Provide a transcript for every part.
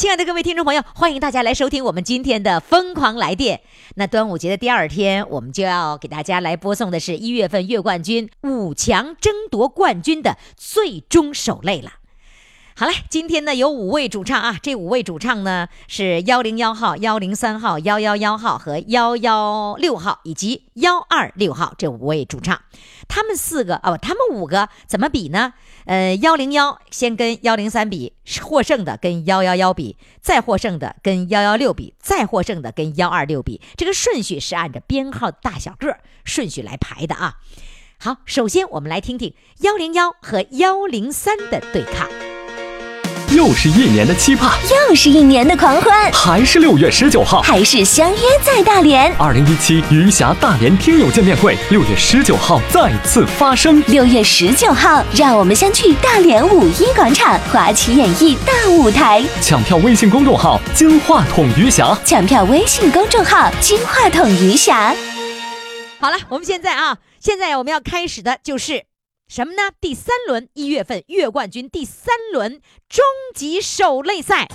亲爱的各位听众朋友，欢迎大家来收听我们今天的《疯狂来电》。那端午节的第二天，我们就要给大家来播送的是一月份月冠军五强争夺冠军的最终守擂了。好嘞，今天呢有五位主唱啊，这五位主唱呢是幺零幺号、幺零三号、幺幺幺号和幺幺六号以及幺二六号这五位主唱。他们四个哦，他们五个怎么比呢？呃，幺零幺先跟幺零三比，获胜的跟幺幺幺比，再获胜的跟幺幺六比，再获胜的跟幺二六比。这个顺序是按照编号大小个顺序来排的啊。好，首先我们来听听幺零幺和幺零三的对抗。又是一年的期盼，又是一年的狂欢，还是六月十九号，还是相约在大连。二零一七余霞大连听友见面会，六月十九号再次发生。六月十九号，让我们相聚大连五一广场华旗演艺大舞台。抢票微信公众号“金话筒余霞”，抢票微信公众号“金话筒余霞”。好了，我们现在啊，现在我们要开始的就是。什么呢？第三轮一月份月冠军第三轮终极守擂赛，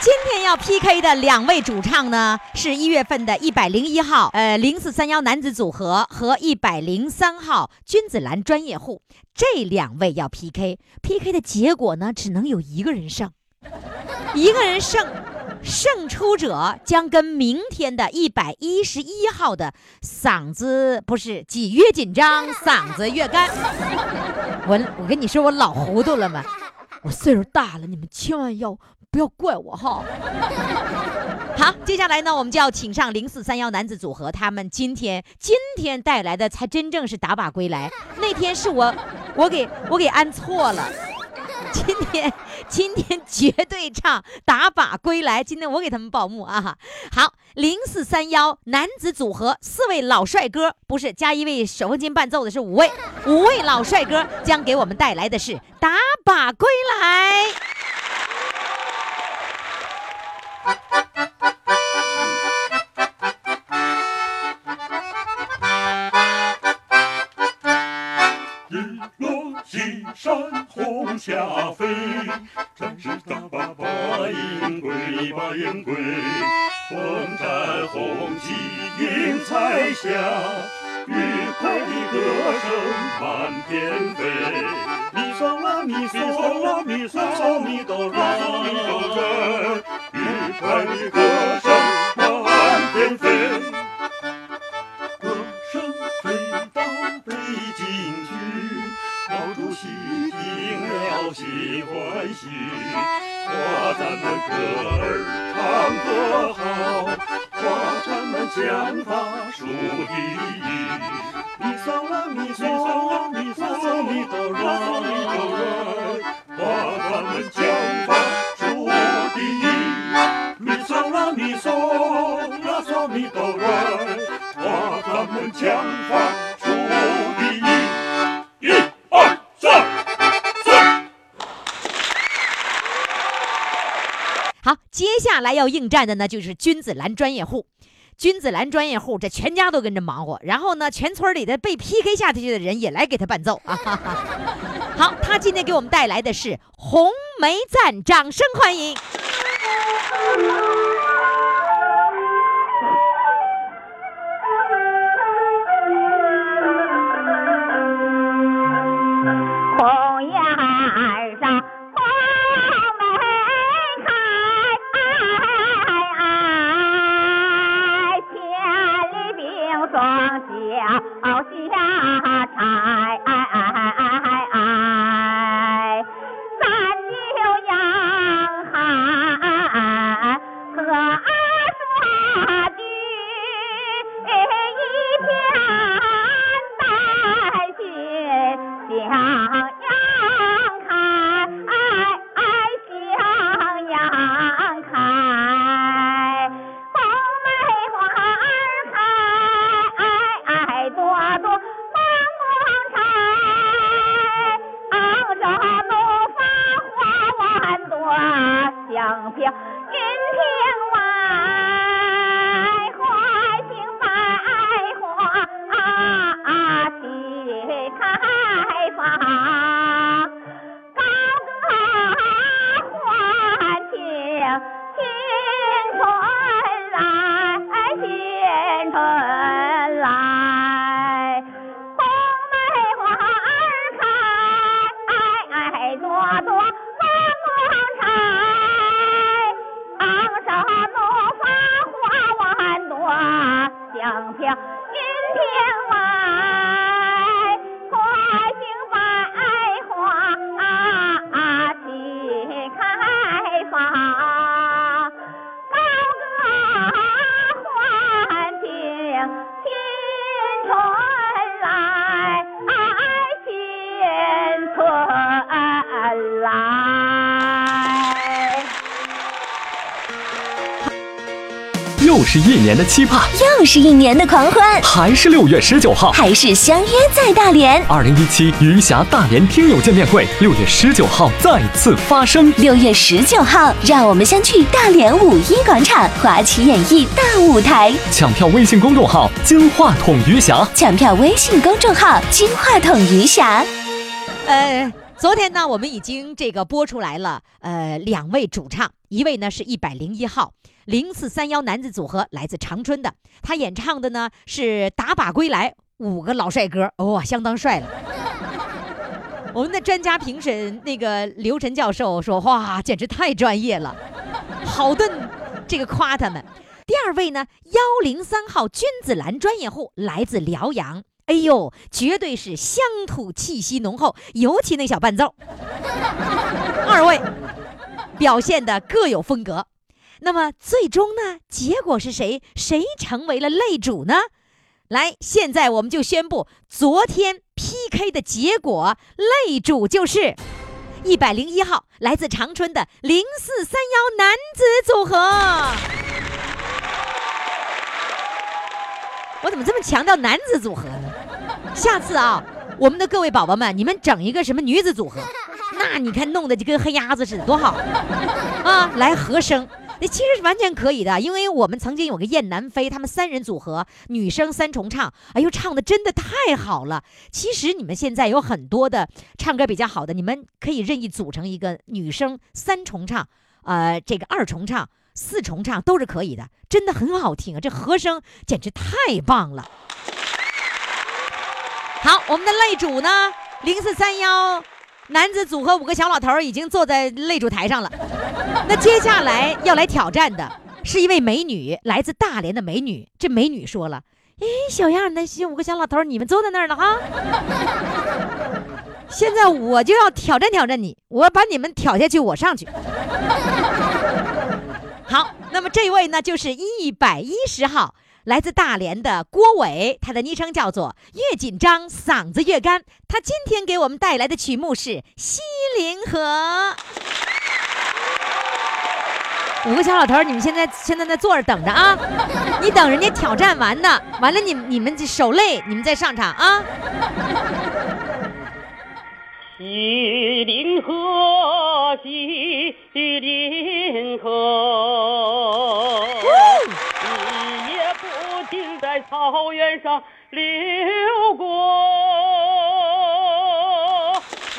今天要 PK 的两位主唱呢，是一月份的一百零一号，呃，零四三幺男子组合和一百零三号君子兰专业户，这两位要 PK，PK 的结果呢，只能有一个人胜，一个人胜。胜出者将跟明天的一百一十一号的嗓子不是几越紧张，嗓子越干。我我跟你说，我老糊涂了吗？我岁数大了，你们千万要不要怪我哈。好，接下来呢，我们就要请上零四三幺男子组合，他们今天今天带来的才真正是打靶归来。那天是我我给我给安错了。今天，今天绝对唱打靶归来。今天我给他们报幕啊！好，零四三幺男子组合四位老帅哥，不是加一位手风琴伴奏的，是五位，五位老帅哥将给我们带来的是打靶归来。日落西山红霞飞，战士打靶把营归，把营归。风战红旗迎彩霞，愉快的歌声满天飞。咪嗦啦咪嗦啦咪嗦咪哆啦歌儿唱得好，夸咱们枪法数第一。要应战的呢，就是君子兰专业户。君子兰专业户，这全家都跟着忙活，然后呢，全村里的被 PK 下去的人也来给他伴奏啊！好，他今天给我们带来的是《红梅赞》，掌声欢迎！是一年的期盼，又是一年的狂欢，还是六月十九号。还是相约在大连。二零一七余霞大连听友见面会，六月十九号再次发生。六月十九号，让我们相聚大连五一广场华旗演艺大舞台。抢票微信公众号“金话筒余霞抢票微信公众号“金话筒余霞呃，昨天呢，我们已经这个播出来了，呃，两位主唱，一位呢是一百零一号零四三幺男子组合，来自长春的，他演唱的呢是《打靶归来》，五个老帅哥，哇、相当帅了。我们的专家评审那个刘晨教授说：“哇，简直太专业了，好顿这个夸他们。”第二位呢，幺零三号君子兰专业户来自辽阳，哎呦，绝对是乡土气息浓厚，尤其那小伴奏。二位表现的各有风格，那么最终呢，结果是谁？谁成为了擂主呢？来，现在我们就宣布昨天 PK 的结果，擂主就是一百零一号来自长春的零四三幺男子组合。我怎么这么强调男子组合呢？下次啊，我们的各位宝宝们，你们整一个什么女子组合，那你看弄得就跟黑鸭子似的，多好啊！来和声，那其实是完全可以的，因为我们曾经有个燕南飞，他们三人组合，女生三重唱，哎呦，唱的真的太好了。其实你们现在有很多的唱歌比较好的，你们可以任意组成一个女生三重唱，呃，这个二重唱。四重唱都是可以的，真的很好听啊！这和声简直太棒了。好，我们的擂主呢，零四三幺男子组合五个小老头已经坐在擂主台上了。那接下来要来挑战的是一位美女，来自大连的美女。这美女说了：“哎，小样儿，那些五个小老头，你们坐在那儿了哈。现在我就要挑战挑战你，我把你们挑下去，我上去。”好，那么这位呢，就是一百一十号，来自大连的郭伟，他的昵称叫做“越紧张嗓子越干”。他今天给我们带来的曲目是《西林河》。五个小老头，你们现在现在在坐着等着啊！你等人家挑战完呢，完了你你们这手累，你们再上场啊！西林河，西林河，草原上流过。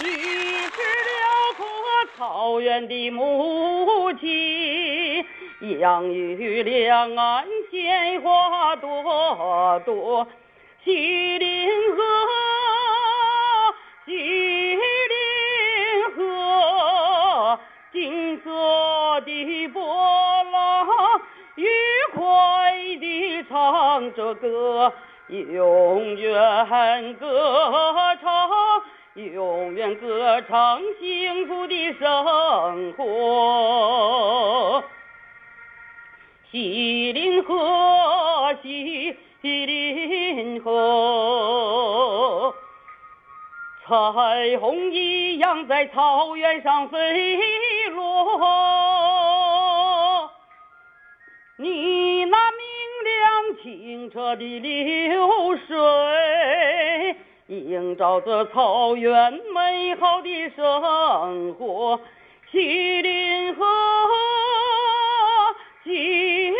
你是辽阔草原的母亲，养育两岸鲜花朵朵。西林河，西林河，金色的波唱着歌，永远歌唱，永远歌唱幸福的生活。西林河，西林河，彩虹一样在草原上飞落。你那清澈的流水，映照着草原美好的生活。锡林河。锡林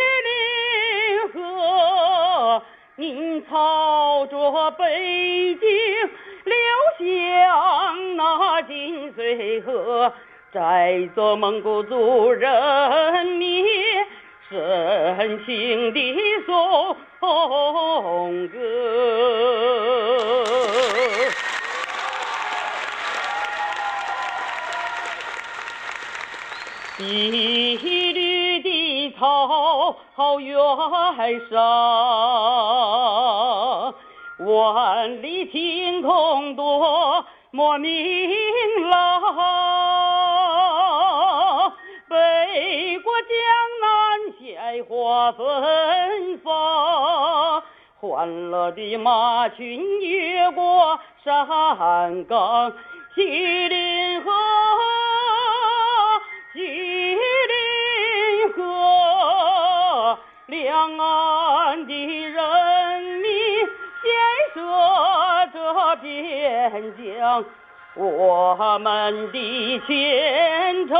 河，您朝着北京流向那金水河，载着蒙古族人民深情的颂歌。碧绿的草原上，万里晴空多么明朗。北国江南鲜花芬芳，欢乐的马群越过山岗，西林河。西林河两岸的人民建设着边疆，我们的前程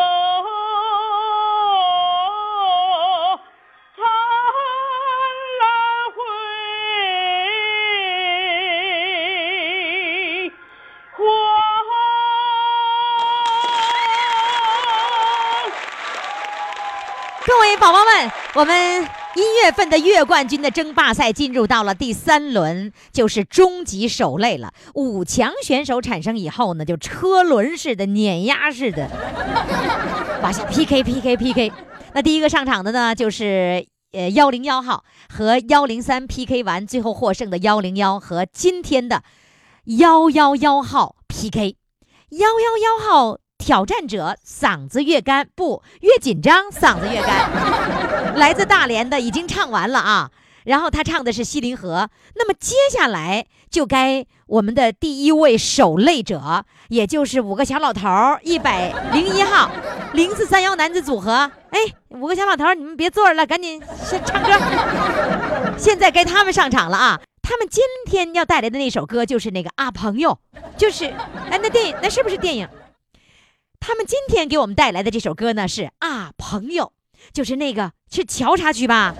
我们一月份的月冠军的争霸赛进入到了第三轮，就是终极守擂了。五强选手产生以后呢，就车轮式的、碾压式的往下 PK PK PK。那第一个上场的呢，就是呃幺零幺号和幺零三 PK 完，最后获胜的幺零幺和今天的幺幺幺号 PK。幺幺幺号挑战者嗓子越干，不越紧张，嗓子越干。来自大连的已经唱完了啊，然后他唱的是《西林河》。那么接下来就该我们的第一位守擂者，也就是五个小老头儿，一百零一号零四三幺男子组合。哎，五个小老头，你们别坐着了，赶紧先唱歌。现在该他们上场了啊！他们今天要带来的那首歌就是那个啊朋友，就是哎那电影那是不是电影？他们今天给我们带来的这首歌呢是啊朋友，就是那个是乔插曲吧？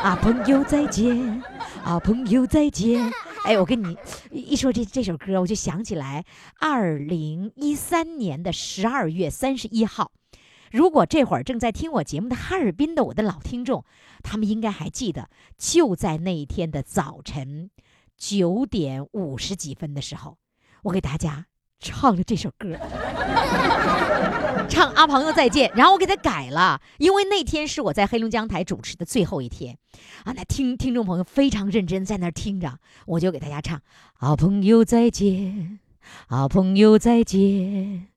啊朋友再见，啊朋友再见。哎，我跟你一说这这首歌，我就想起来二零一三年的十二月三十一号。如果这会儿正在听我节目的哈尔滨的我的老听众，他们应该还记得，就在那一天的早晨九点五十几分的时候，我给大家唱了这首歌，唱《阿朋友再见》，然后我给他改了，因为那天是我在黑龙江台主持的最后一天，啊，那听听众朋友非常认真在那儿听着，我就给大家唱《阿朋友再见》，啊朋友再见。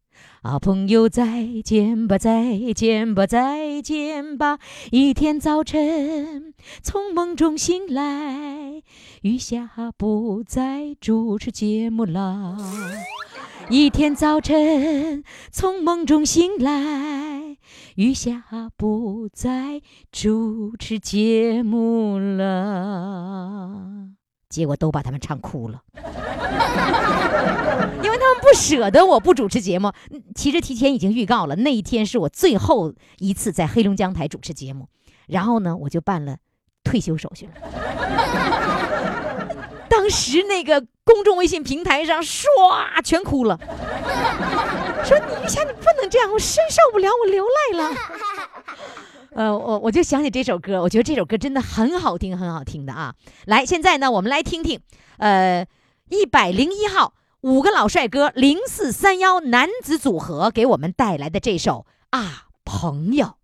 啊，朋友再见吧，再见吧，再见吧！一天早晨从梦中醒来，余下不再主持节目啦。一天早晨从梦中醒来，余霞不再主持节目了。结果都把他们唱哭了。因为他们不舍得我不主持节目。嗯其实提前已经预告了，那一天是我最后一次在黑龙江台主持节目，然后呢，我就办了退休手续了。当时那个公众微信平台上唰全哭了，说你一下你不能这样，我深受不了，我流泪了。呃，我我就想起这首歌，我觉得这首歌真的很好听，很好听的啊。来，现在呢，我们来听听，呃，一百零一号五个老帅哥零四三幺男子组合给我们带来的这首啊朋友。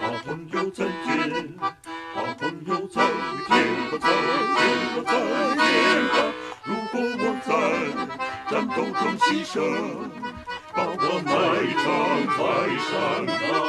好朋友再见好朋友再见。吧再见吧再见吧如果我在战斗中牺牲把我埋葬在山岗。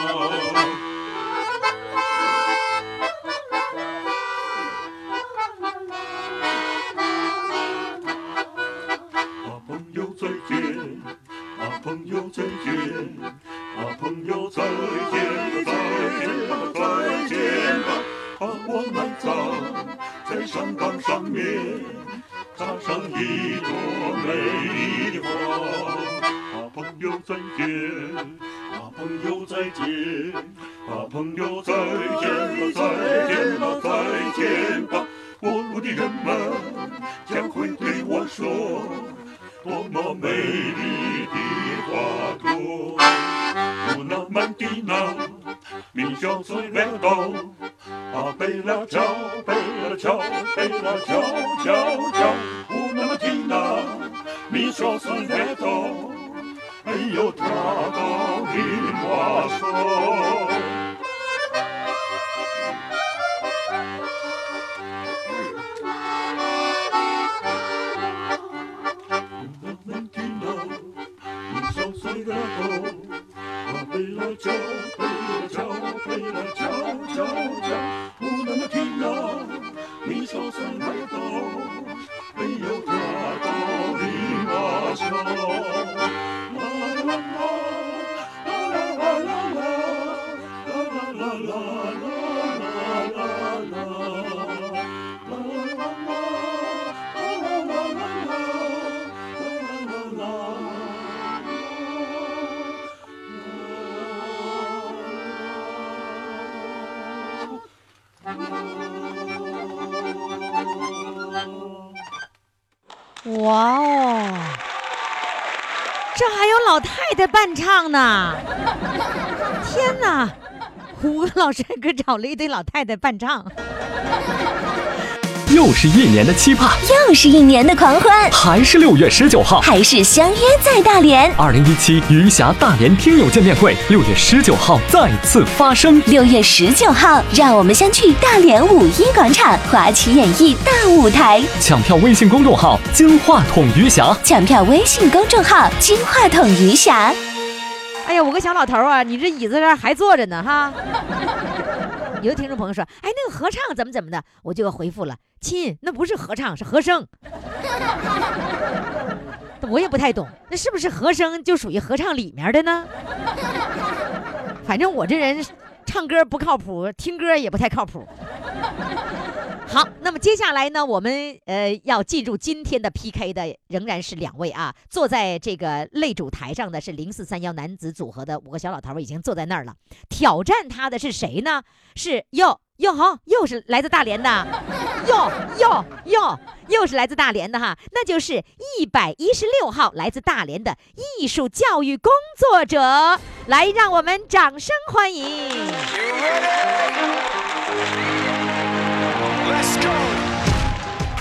ciao, bella ciao. 就算来到没有得到你的爱老太太伴唱呢！天哪，胡歌老师可找了一堆老太太伴唱。又是一年的期盼，又是一年的狂欢，还是六月十九号，还是相约在大连。二零一七余霞大连听友见面会，六月十九号再次发生。六月十九号，让我们相聚大连五一广场华旗演艺大舞台。抢票微信公众号“金话筒余霞抢票微信公众号“金话筒余霞哎呀，我个小老头啊，你这椅子这还坐着呢哈。有的听众朋友说，哎，那个合唱怎么怎么的，我就回复了，亲，那不是合唱，是和声。我也不太懂，那是不是和声就属于合唱里面的呢？反正我这人唱歌不靠谱，听歌也不太靠谱。好，那么接下来呢，我们呃要进入今天的 PK 的仍然是两位啊，坐在这个擂主台上的是零四三幺男子组合的五个小老头儿已经坐在那儿了。挑战他的是谁呢？是哟哟好，又是来自大连的，哟哟哟，又是来自大连的哈，那就是一百一十六号来自大连的艺术教育工作者，来让我们掌声欢迎。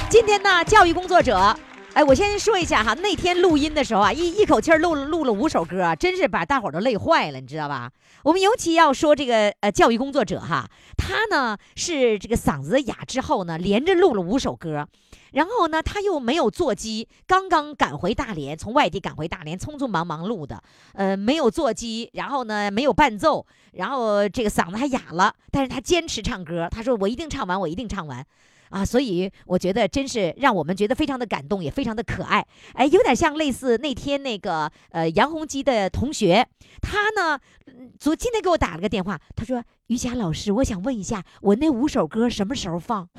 今天呢，教育工作者，哎，我先说一下哈，那天录音的时候啊，一一口气儿录录了五首歌，真是把大伙儿都累坏了，你知道吧？我们尤其要说这个呃教育工作者哈，他呢是这个嗓子哑之后呢，连着录了五首歌，然后呢他又没有座机，刚刚赶回大连，从外地赶回大连，匆匆忙忙录的，呃，没有座机，然后呢没有伴奏，然后这个嗓子还哑了，但是他坚持唱歌，他说我一定唱完，我一定唱完。啊，所以我觉得真是让我们觉得非常的感动，也非常的可爱。哎，有点像类似那天那个呃杨洪基的同学，他呢，昨今天给我打了个电话，他说：“于霞老师，我想问一下，我那五首歌什么时候放？”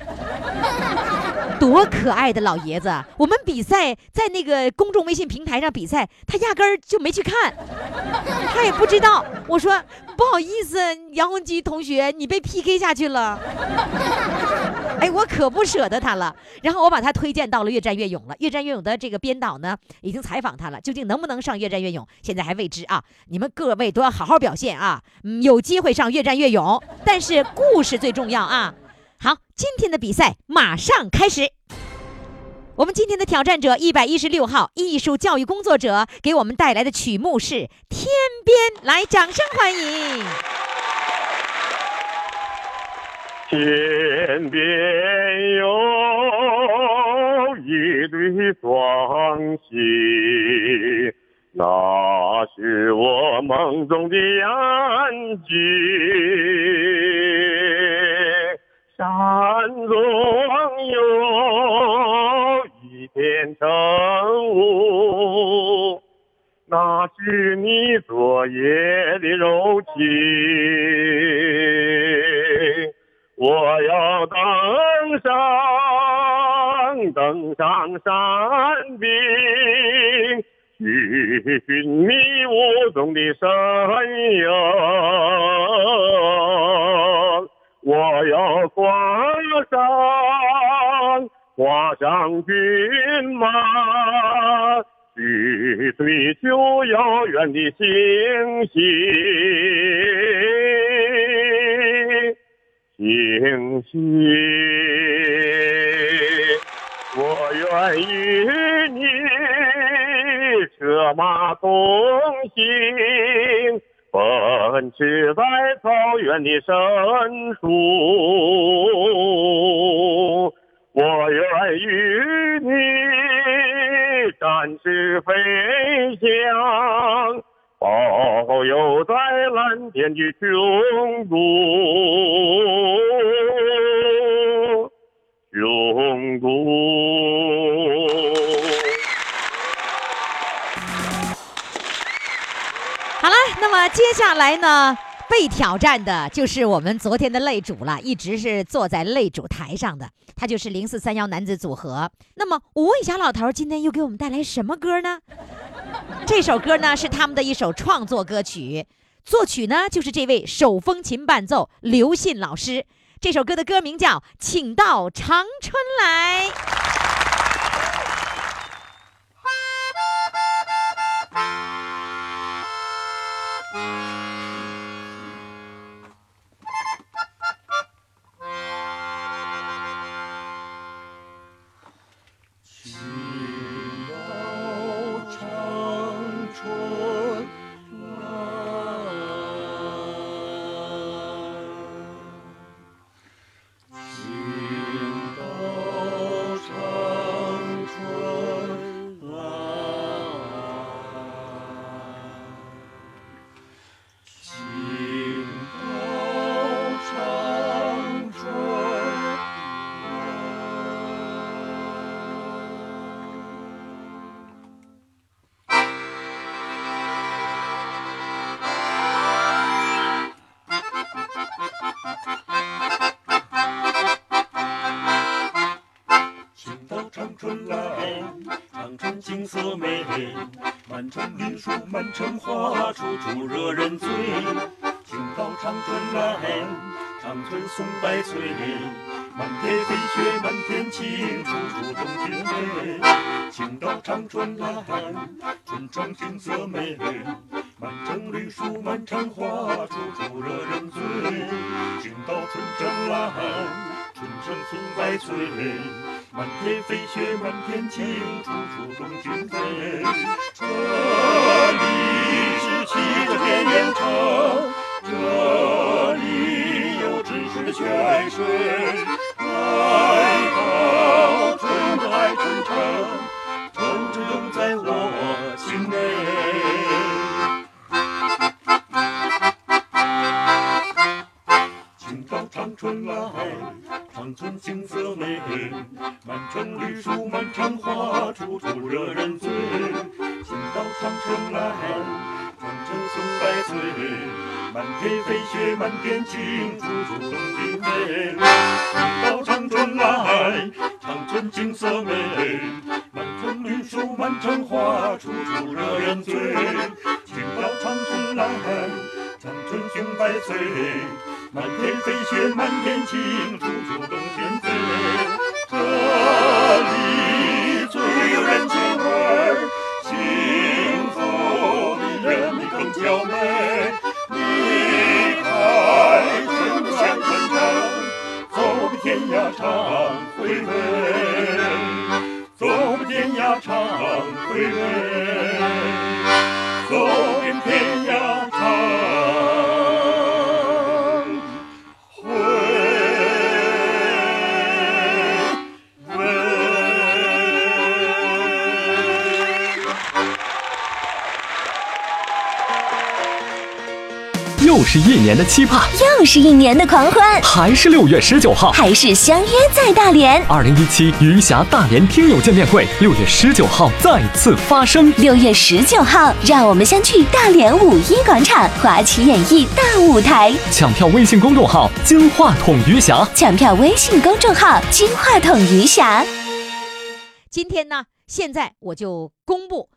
多可爱的老爷子！我们比赛在那个公众微信平台上比赛，他压根儿就没去看，他也不知道。我说不好意思，杨洪基同学，你被 PK 下去了。哎，我可不舍得他了。然后我把他推荐到了《越战越勇》了。《越战越勇》的这个编导呢，已经采访他了，究竟能不能上《越战越勇》，现在还未知啊。你们各位都要好好表现啊，有机会上《越战越勇》，但是故事最重要啊。好，今天的比赛马上开始。我们今天的挑战者一百一十六号艺术教育工作者给我们带来的曲目是《天边》，来，掌声欢迎。天边有一对双星，那是我梦中的安居。山中有一片晨雾，那是你昨夜的柔情。我要登上，登上山顶，去寻觅雾中的身影。我要挂上，挂上骏马，去追求遥远的星星。星星，我愿与你策马同行，奔驰在草原的深处。我愿与你展翅飞翔。遨游在蓝天的穹谷，穹谷。好了，那么接下来呢，被挑战的就是我们昨天的擂主了，一直是坐在擂主台上的，他就是零四三幺男子组合。那么我问一下老头，今天又给我们带来什么歌呢？这首歌呢是他们的一首创作歌曲，作曲呢就是这位手风琴伴奏刘信老师。这首歌的歌名叫《请到长春来》。满城花，处处惹人醉。请到长春来，长春松柏翠，满天飞雪，满天晴，处处动情味。请到长春来，春城景色美，满城绿树，满城花，处处惹人醉。请到春城来，春城松柏翠。满天飞雪，满天晴，处处动情飞。这里是七个田园城，这里有知识的泉水。爱到春爱春城，城之永在我心内。春来，长春景色美，满城绿树，满城花，处处惹人醉。请到长春来，长春松柏翠，满天飞雪，满天晴，处处动情味。请到长春来，长春景色美，满城绿树，满城花，处处惹人醉。请到长春来，长春松柏翠。满天飞雪，满天晴，处处动情味。这里年的期盼，又是一年的狂欢，还是六月十九号，还是相约在大连。二零一七余霞大连听友见面会，六月十九号再次发生。六月十九号，让我们相聚大连五一广场华旗演艺大舞台。抢票微信公众号“金话筒余霞抢票微信公众号“金话筒余霞今天呢，现在我就公布，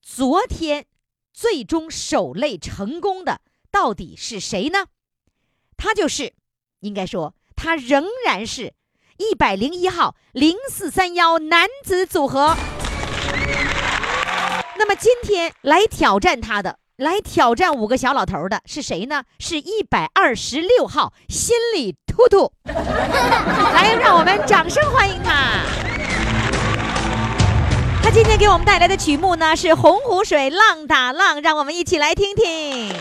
昨天最终守擂成功的到底是谁呢？他就是，应该说他仍然是一百零一号零四三幺男子组合。那么今天来挑战他的，来挑战五个小老头的是谁呢？是一百二十六号心里突突。来，让我们掌声欢迎他。他今天给我们带来的曲目呢是《洪湖水浪打浪》，让我们一起来听听。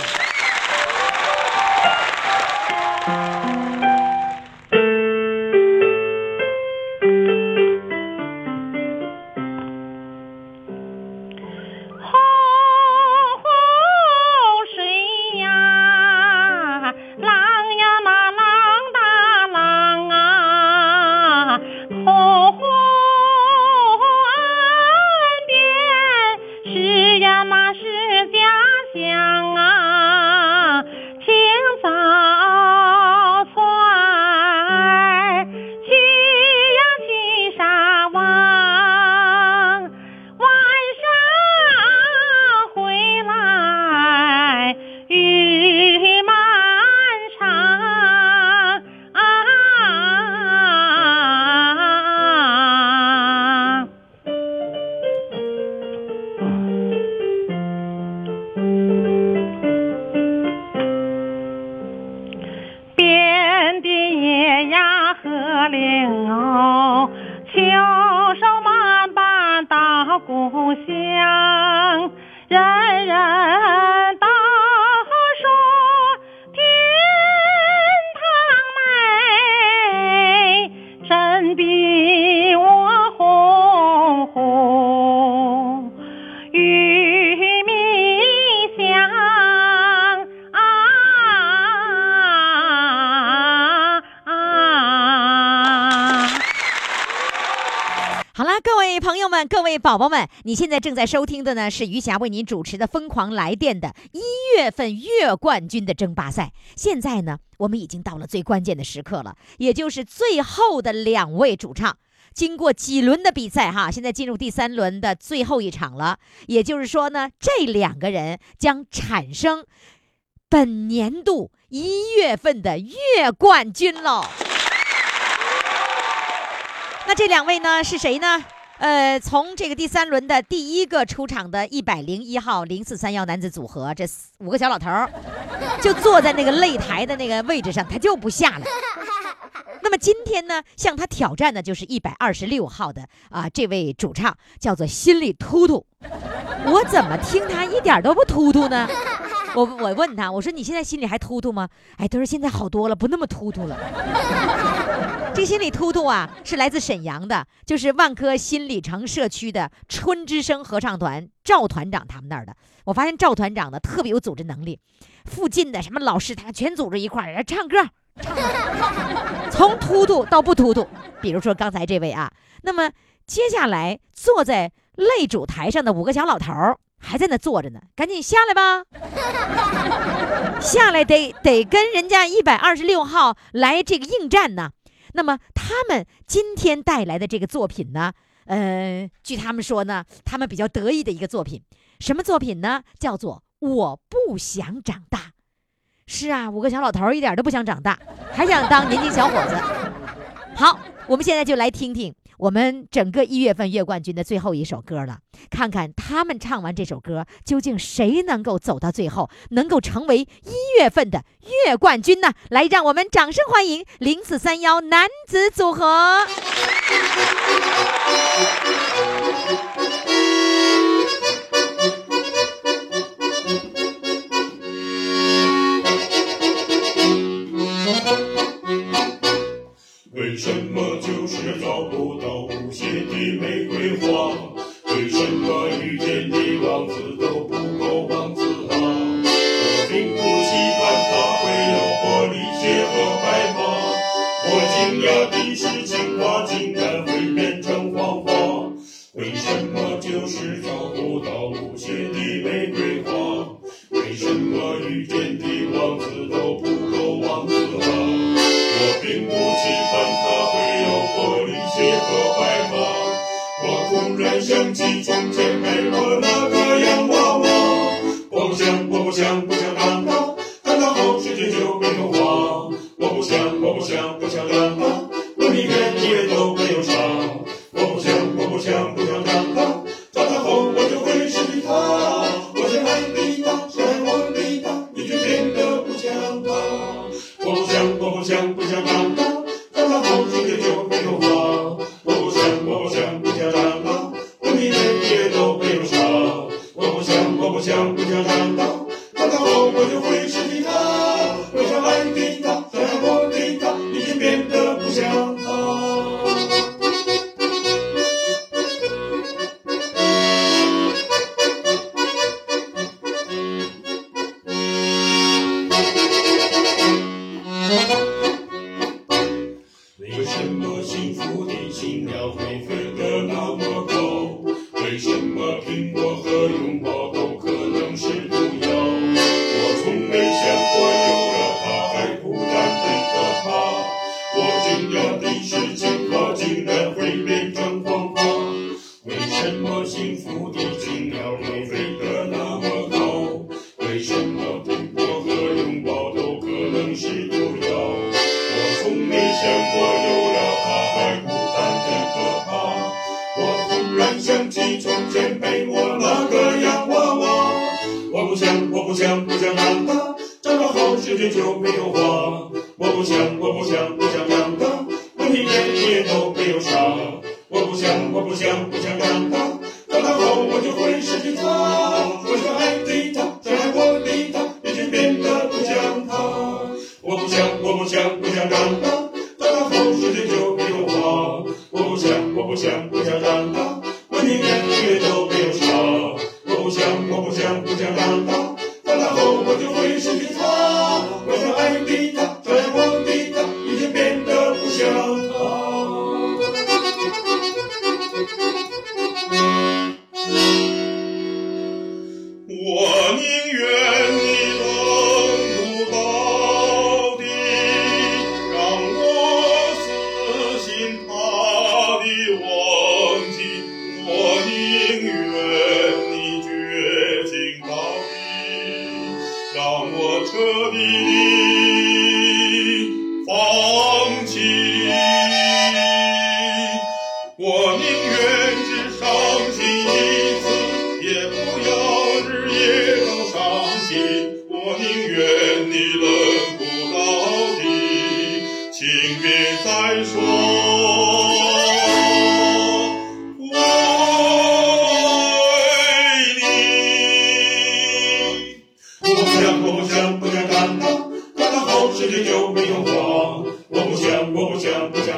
be 朋友们，各位宝宝们，你现在正在收听的呢是余霞为您主持的《疯狂来电》的一月份月冠军的争霸赛。现在呢，我们已经到了最关键的时刻了，也就是最后的两位主唱。经过几轮的比赛，哈，现在进入第三轮的最后一场了。也就是说呢，这两个人将产生本年度一月份的月冠军喽。那这两位呢是谁呢？呃，从这个第三轮的第一个出场的一百零一号零四三幺男子组合，这五个小老头就坐在那个擂台的那个位置上，他就不下来。那么今天呢，向他挑战的就是一百二十六号的啊、这位主唱，叫做心里突突。我怎么听他一点都不突突呢？我我问他，我说你现在心里还突突吗？哎，他说现在好多了，不那么突突了。这心理突突啊，是来自沈阳的，就是万科新里程社区的春之声合唱团赵团长他们那儿的。我发现赵团长呢特别有组织能力，附近的什么老师他全组织一块儿来唱歌，从突突到不突突。比如说刚才这位啊，那么接下来坐在擂主台上的五个小老头还在那坐着呢，赶紧下来吧。下来得得跟人家一百二十六号来这个应战呢。那么他们今天带来的这个作品呢，呃，据他们说呢，他们比较得意的一个作品，什么作品呢？叫做《我不想长大》。是啊，五个小老头一点都不想长大，还想当年轻小伙子。好，我们现在就来听听我们整个一月份月冠军的最后一首歌了，看看他们唱完这首歌，究竟谁能够走到最后，能够成为一月份的月冠军呢？来，让我们掌声欢迎零四三幺男子组合。为什么就是找不到玫瑰花？想起从前陪我那个洋娃娃我不想我不想就没有花。我不想，我不想，不想长大，我一点也都没有差。我不想，我不想，不想长大，长大后我就会失去他。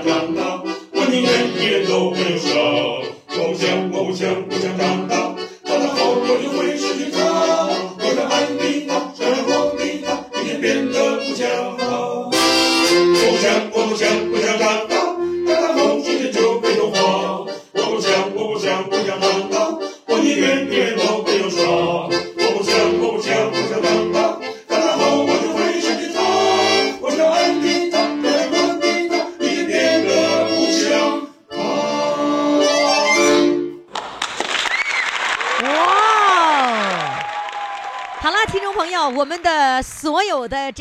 长大，我宁愿一点都没有想。梦想，梦想，不想长大。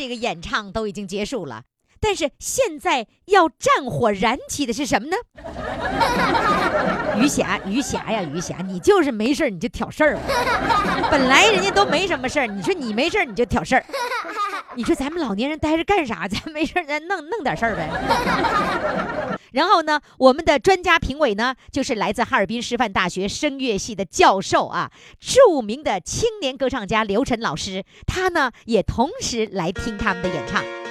这个演唱都已经结束了，但是现在要战火燃起的是什么呢？余霞，余霞呀，余霞，你就是没事你就挑事儿。本来人家都没什么事儿，你说你没事你就挑事儿。你说咱们老年人待着干啥？咱没事咱弄弄点事儿呗。然后呢我们的专家评委呢就是来自哈尔滨师范大学声乐系的教授啊著名的青年歌唱家刘晨老师他呢也同时来听他们的演唱。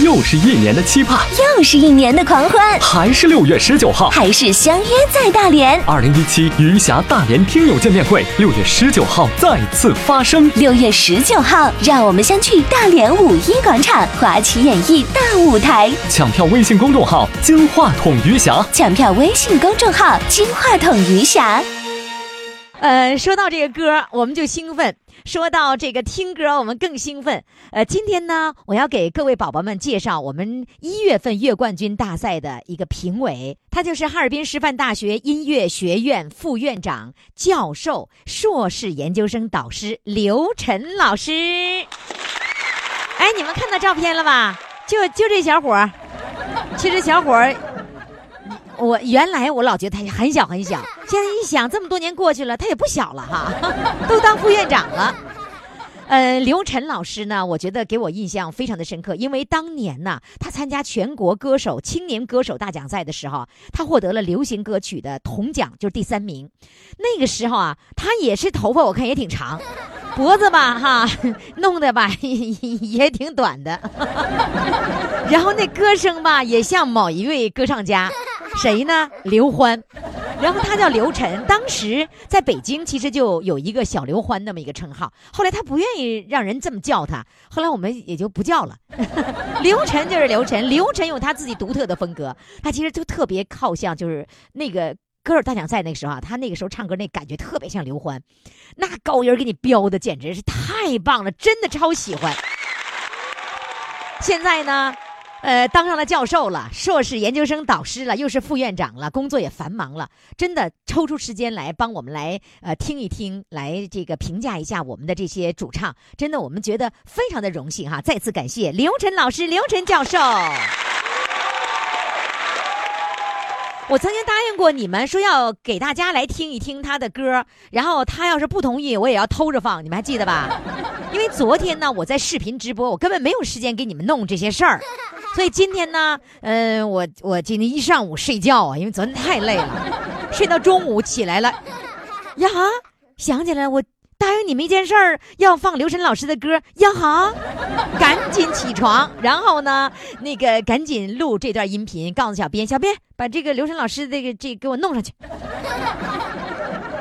又是一年的期盼，又是一年的狂欢，还是六月十九号，还是相约在大连。二零一七余霞大连听友见面会，六月十九号再次发生。六月十九号，让我们相聚大连五一广场华旗演艺大舞台。抢票微信公众号“金话筒余霞抢票微信公众号“金话筒余霞呃，说到这个歌，我们就兴奋；说到这个听歌，我们更兴奋。呃，今天呢，我要给各位宝宝们介绍我们一月份月冠军大赛的一个评委，他就是哈尔滨师范大学音乐学院副院长、教授、硕士研究生导师刘晨老师。哎，你们看到照片了吧？就就这小伙儿，其实小伙儿。我原来我老觉得他很小很小，现在一想，这么多年过去了，他也不小了哈，都当副院长了。呃，刘晨老师呢，我觉得给我印象非常的深刻，因为当年呢，他参加全国歌手青年歌手大奖赛的时候，他获得了流行歌曲的铜奖，就是第三名。那个时候啊，他也是头发我看也挺长，脖子吧哈弄的吧也挺短的，然后那歌声吧也像某一位歌唱家。谁呢？刘欢，然后他叫刘晨。当时在北京其实就有一个小刘欢那么一个称号。后来他不愿意让人这么叫他，后来我们也就不叫了。刘晨就是刘晨，刘晨有他自己独特的风格。他其实就特别靠向就是那个歌手大奖赛那个时候啊，他那个时候唱歌那感觉特别像刘欢，那高音给你飙的简直是太棒了，真的超喜欢。现在呢？呃，当上了教授了，硕士研究生导师了，又是副院长了，工作也繁忙了，真的抽出时间来帮我们来呃听一听，来这个评价一下我们的这些主唱，真的我们觉得非常的荣幸哈，再次感谢刘晨老师、刘晨教授。我曾经答应过你们说要给大家来听一听他的歌，然后他要是不同意，我也要偷着放，你们还记得吧？因为昨天呢，我在视频直播，我根本没有时间给你们弄这些事儿。所以今天呢，嗯，我我今天一上午睡觉啊，因为昨天太累了，睡到中午起来了，呀，想起来我答应你们一件事儿，要放刘晨老师的歌，央行，赶紧起床，然后呢，那个赶紧录这段音频，告诉小编，小编把这个刘晨老师这个这给我弄上去。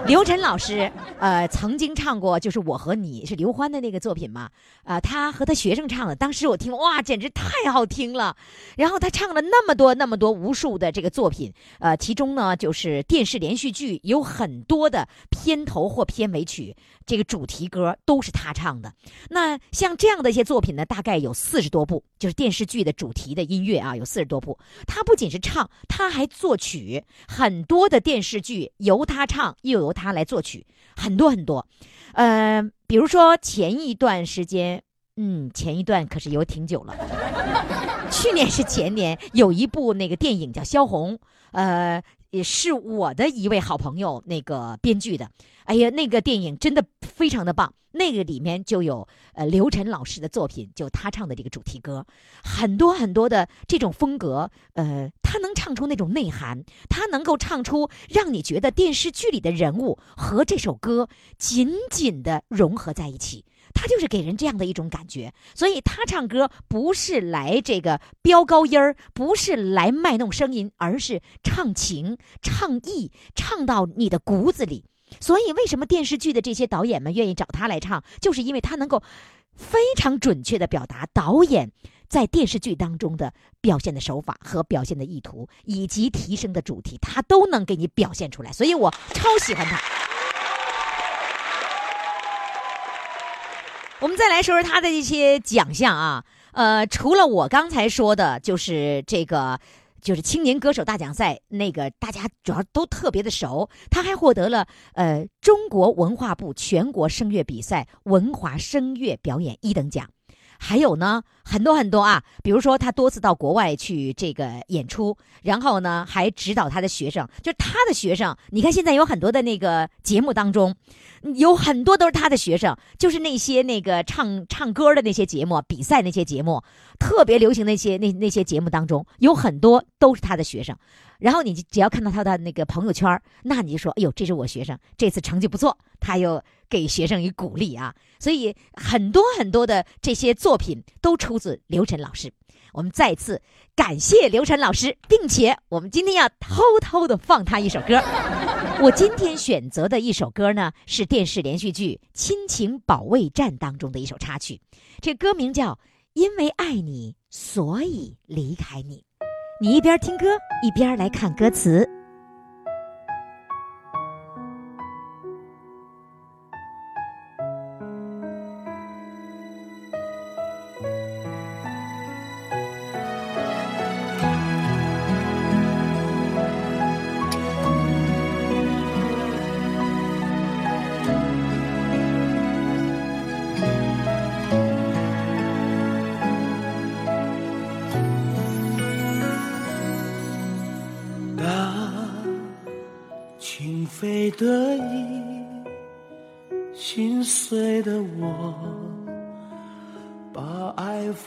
刘晨老师，呃，曾经唱过，就是我和你是刘欢的那个作品嘛，啊，他和他学生唱的，当时我听，哇，简直太好听了。然后他唱了那么多、那么多、无数的这个作品，呃，其中呢，就是电视连续剧有很多的片头或片尾曲，这个主题歌都是他唱的。那像这样的一些作品呢，大概有四十多部，就是电视剧的主题的音乐啊，有四十多部。他不仅是唱，他还作曲，很多的电视剧由他唱，又由。他来作曲很多很多，呃，比如说前一段时间，嗯，前一段可是有挺久了，去年是前年有一部那个电影叫《萧红》，呃，也是我的一位好朋友那个编剧的。哎呀，那个电影真的非常的棒，那个里面就有呃刘晨老师的作品，就他唱的这个主题歌，很多很多的这种风格，呃，他能唱出那种内涵，他能够唱出让你觉得电视剧里的人物和这首歌紧紧的融合在一起，他就是给人这样的一种感觉。所以他唱歌不是来这个飙高音儿，不是来卖弄声音，而是唱情、唱意，唱到你的骨子里。所以，为什么电视剧的这些导演们愿意找他来唱？就是因为他能够非常准确的表达导演在电视剧当中的表现的手法和表现的意图，以及提升的主题，他都能给你表现出来。所以我超喜欢他。我们再来说说他的一些奖项啊，呃，除了我刚才说的，就是这个。就是青年歌手大奖赛那个，大家主要都特别的熟。他还获得了呃中国文化部全国声乐比赛文华声乐表演一等奖。还有呢，很多很多啊，比如说他多次到国外去这个演出，然后呢还指导他的学生，就是他的学生。你看现在有很多的那个节目当中，有很多都是他的学生，就是那些那个唱唱歌的那些节目、比赛那些节目，特别流行那些那那些节目当中，有很多都是他的学生。然后你只要看到他的那个朋友圈，那你就说：“哎呦，这是我学生，这次成绩不错。”他又给学生以鼓励啊。所以很多很多的这些作品都出自刘晨老师。我们再次感谢刘晨老师，并且我们今天要偷偷的放他一首歌。我今天选择的一首歌呢，是电视连续剧《亲情保卫战》当中的一首插曲，这歌名叫《因为爱你，所以离开你》。你一边听歌，一边来看歌词。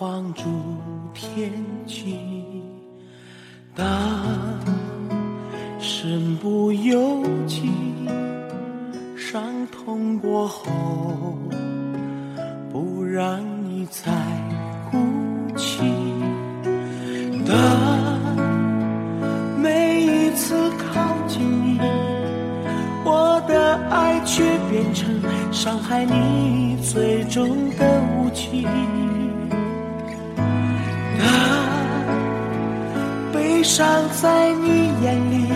放逐天际。当身不由己，伤痛过后，不让你再哭泣。当每一次靠近你，我的爱却变成伤害你最终的武器。伤在你眼里，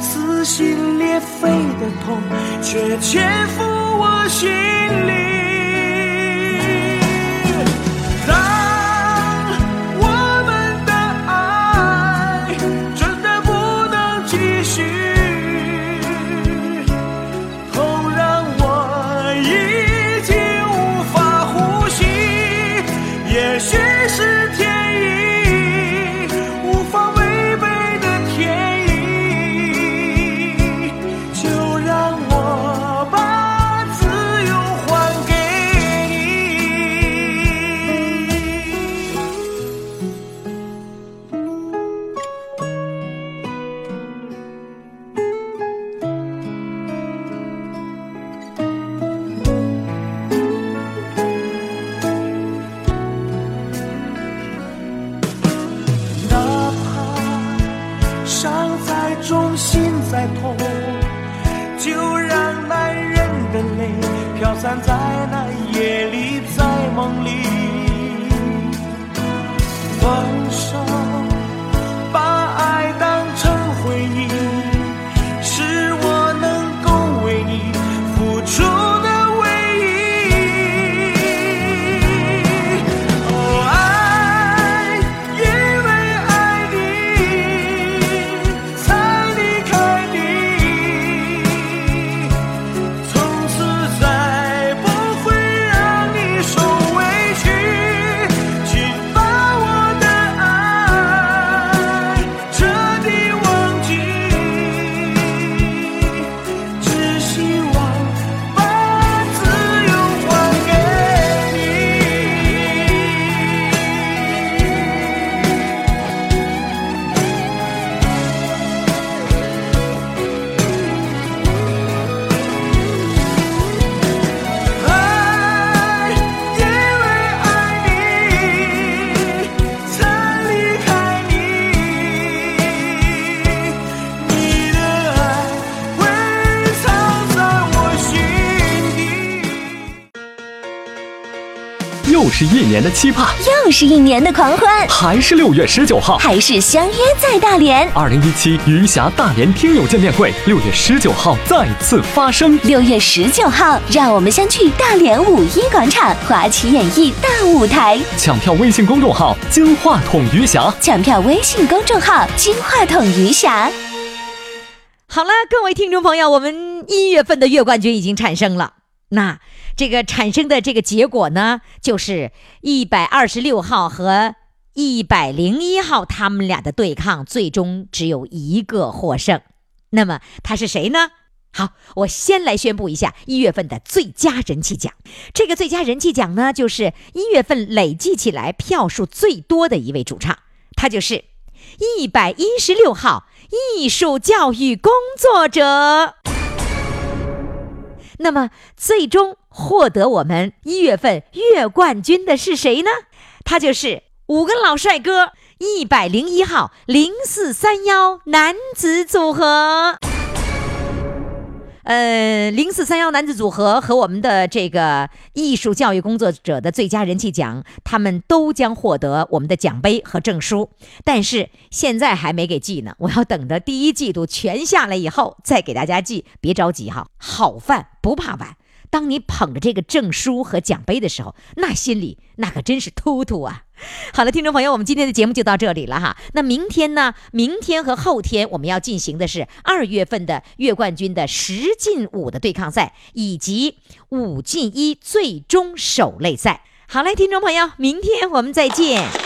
撕心裂肺的痛却潜伏我心里。年的期盼，又是一年的狂欢，还是六月十九号。还是相约在大连。二零一七余霞大连听友见面会，六月十九号再次发生。六月十九号，让我们相聚大连五一广场华旗演艺大舞台。抢票微信公众号“金话筒余霞抢票微信公众号“金话筒余霞好了，各位听众朋友，我们一月份的月冠军已经产生了。那这个产生的这个结果呢，就是一百二十六号和一百零一号他们俩的对抗，最终只有一个获胜。那么他是谁呢？好，我先来宣布一下一月份的最佳人气奖。这个最佳人气奖呢，就是一月份累计起来票数最多的一位主唱，他就是一百一十六号艺术教育工作者。那么，最终获得我们一月份月冠军的是谁呢？他就是五个老帅哥，一百零一号零四三幺男子组合。呃，零四三幺男子组合和我们的这个艺术教育工作者的最佳人气奖，他们都将获得我们的奖杯和证书。但是现在还没给寄呢，我要等着第一季度全下来以后再给大家寄。别着急哈，好饭不怕晚。当你捧着这个证书和奖杯的时候，那心里那可真是突突啊！好了，听众朋友，我们今天的节目就到这里了哈。那明天呢？明天和后天我们要进行的是二月份的月冠军的十进五的对抗赛，以及五进一最终首擂赛。好嘞，听众朋友，明天我们再见。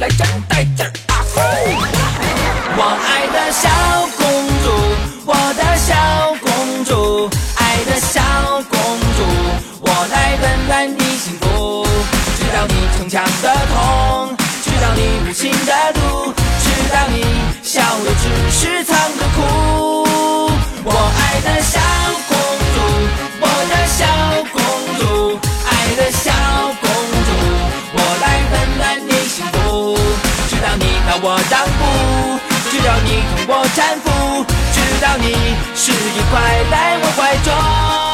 来真带劲是一块来我怀中。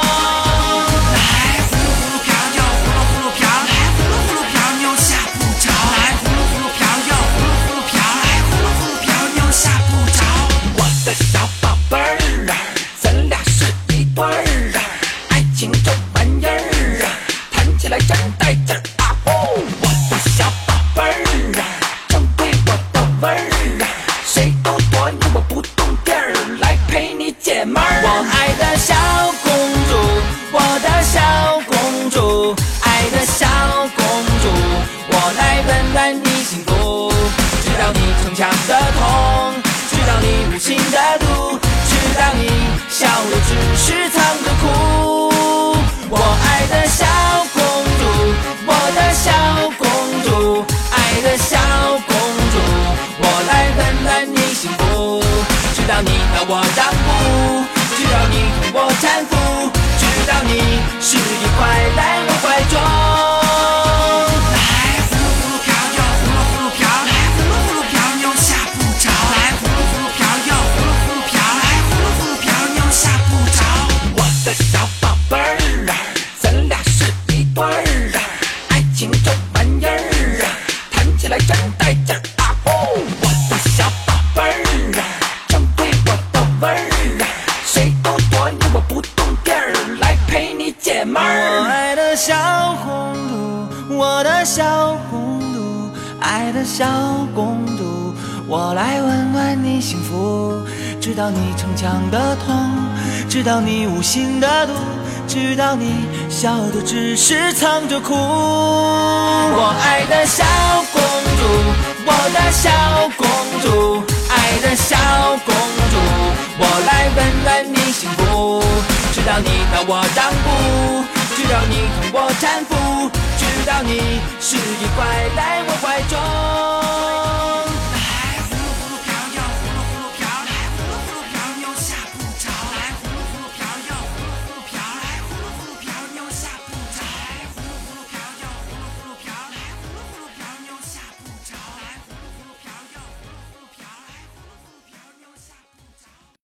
直到你把我让步，直到你同我搀扶，直到你是一块来我怀中。来温暖你幸福。知道你逞强的痛，知道你无心的毒，知道你笑的只是藏着哭。我爱的小公主，我的小公主，爱的小公主，我来温暖你幸福。知道你拿我让步，知道你疼我搀扶，知道你是一块来我怀中。